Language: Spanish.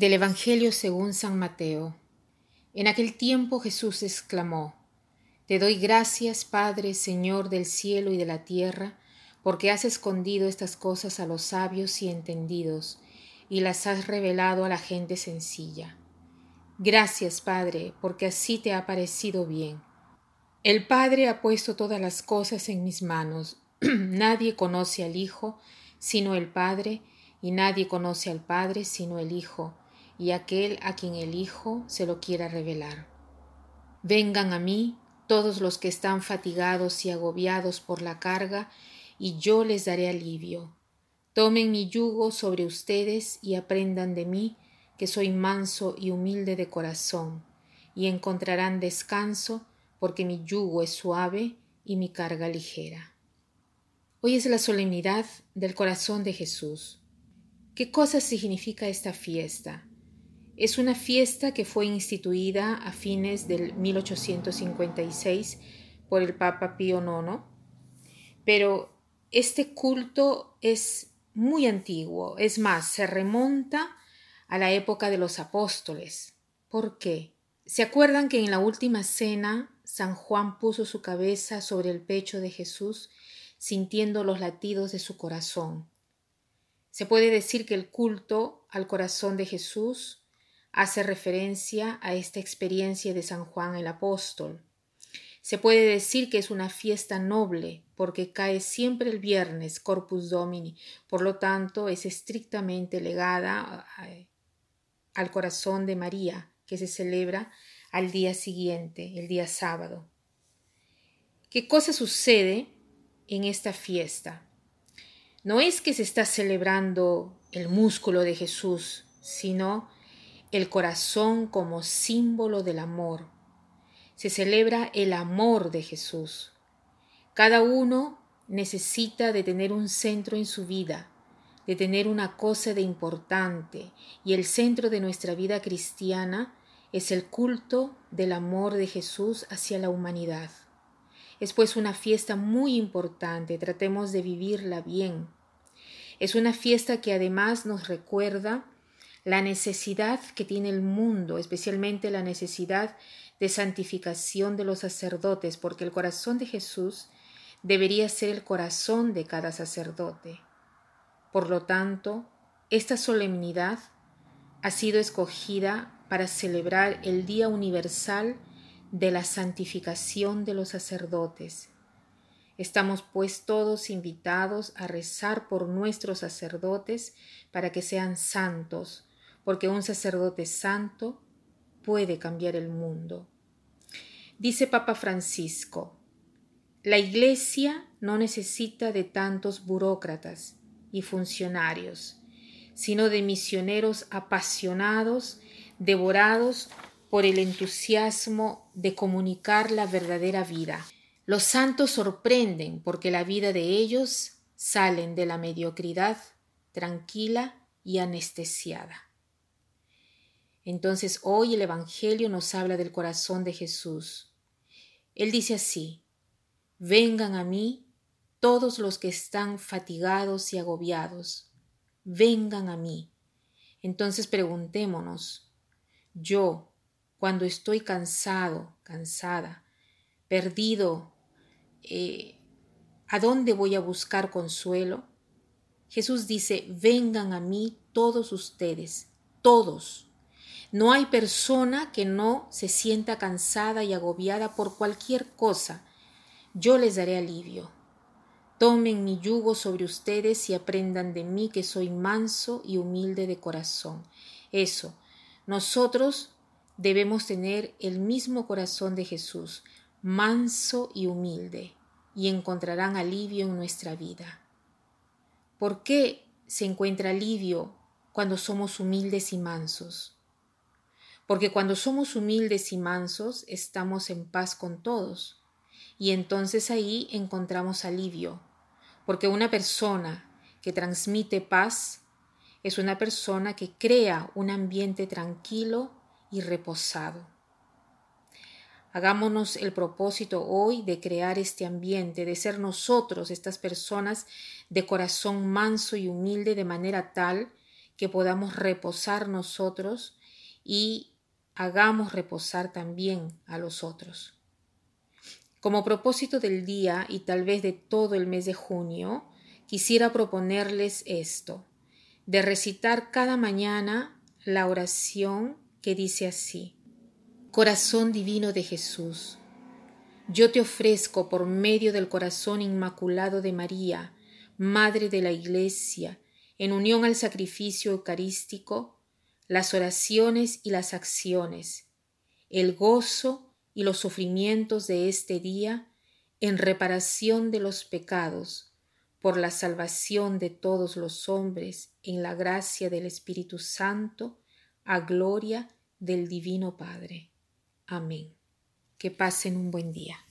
Del Evangelio según San Mateo. En aquel tiempo Jesús exclamó, Te doy gracias, Padre, Señor del cielo y de la tierra, porque has escondido estas cosas a los sabios y entendidos, y las has revelado a la gente sencilla. Gracias, Padre, porque así te ha parecido bien. El Padre ha puesto todas las cosas en mis manos. Nadie conoce al Hijo sino el Padre, y nadie conoce al Padre sino el Hijo, y aquel a quien el Hijo se lo quiera revelar. Vengan a mí todos los que están fatigados y agobiados por la carga, y yo les daré alivio. Tomen mi yugo sobre ustedes y aprendan de mí, que soy manso y humilde de corazón, y encontrarán descanso, porque mi yugo es suave y mi carga ligera. Hoy es la solemnidad del corazón de Jesús. ¿Qué cosa significa esta fiesta? Es una fiesta que fue instituida a fines del 1856 por el Papa Pío IX, pero este culto es muy antiguo, es más, se remonta a la época de los apóstoles. ¿Por qué? ¿Se acuerdan que en la última cena San Juan puso su cabeza sobre el pecho de Jesús, sintiendo los latidos de su corazón? Se puede decir que el culto al corazón de Jesús hace referencia a esta experiencia de San Juan el Apóstol. Se puede decir que es una fiesta noble porque cae siempre el viernes Corpus Domini, por lo tanto es estrictamente legada al corazón de María, que se celebra al día siguiente, el día sábado. ¿Qué cosa sucede en esta fiesta? No es que se está celebrando el músculo de Jesús, sino el corazón como símbolo del amor. Se celebra el amor de Jesús. Cada uno necesita de tener un centro en su vida, de tener una cosa de importante, y el centro de nuestra vida cristiana es el culto del amor de Jesús hacia la humanidad. Es pues una fiesta muy importante, tratemos de vivirla bien. Es una fiesta que además nos recuerda la necesidad que tiene el mundo, especialmente la necesidad de santificación de los sacerdotes, porque el corazón de Jesús debería ser el corazón de cada sacerdote. Por lo tanto, esta solemnidad ha sido escogida para celebrar el Día Universal de la Santificación de los sacerdotes. Estamos pues todos invitados a rezar por nuestros sacerdotes para que sean santos, porque un sacerdote santo puede cambiar el mundo. Dice Papa Francisco, la Iglesia no necesita de tantos burócratas y funcionarios, sino de misioneros apasionados, devorados por el entusiasmo de comunicar la verdadera vida. Los santos sorprenden porque la vida de ellos salen de la mediocridad tranquila y anestesiada. Entonces hoy el Evangelio nos habla del corazón de Jesús. Él dice así, vengan a mí todos los que están fatigados y agobiados, vengan a mí. Entonces preguntémonos, yo, cuando estoy cansado, cansada, perdido, eh, ¿a dónde voy a buscar consuelo? Jesús dice, vengan a mí todos ustedes, todos no hay persona que no se sienta cansada y agobiada por cualquier cosa. Yo les daré alivio. Tomen mi yugo sobre ustedes y aprendan de mí que soy manso y humilde de corazón. Eso, nosotros debemos tener el mismo corazón de Jesús, manso y humilde, y encontrarán alivio en nuestra vida. ¿Por qué se encuentra alivio cuando somos humildes y mansos? Porque cuando somos humildes y mansos estamos en paz con todos, y entonces ahí encontramos alivio, porque una persona que transmite paz es una persona que crea un ambiente tranquilo y reposado. Hagámonos el propósito hoy de crear este ambiente, de ser nosotros estas personas de corazón manso y humilde de manera tal que podamos reposar nosotros y hagamos reposar también a los otros. Como propósito del día y tal vez de todo el mes de junio, quisiera proponerles esto, de recitar cada mañana la oración que dice así, Corazón divino de Jesús, yo te ofrezco por medio del corazón inmaculado de María, Madre de la Iglesia, en unión al sacrificio eucarístico, las oraciones y las acciones, el gozo y los sufrimientos de este día en reparación de los pecados, por la salvación de todos los hombres en la gracia del Espíritu Santo, a gloria del Divino Padre. Amén. Que pasen un buen día.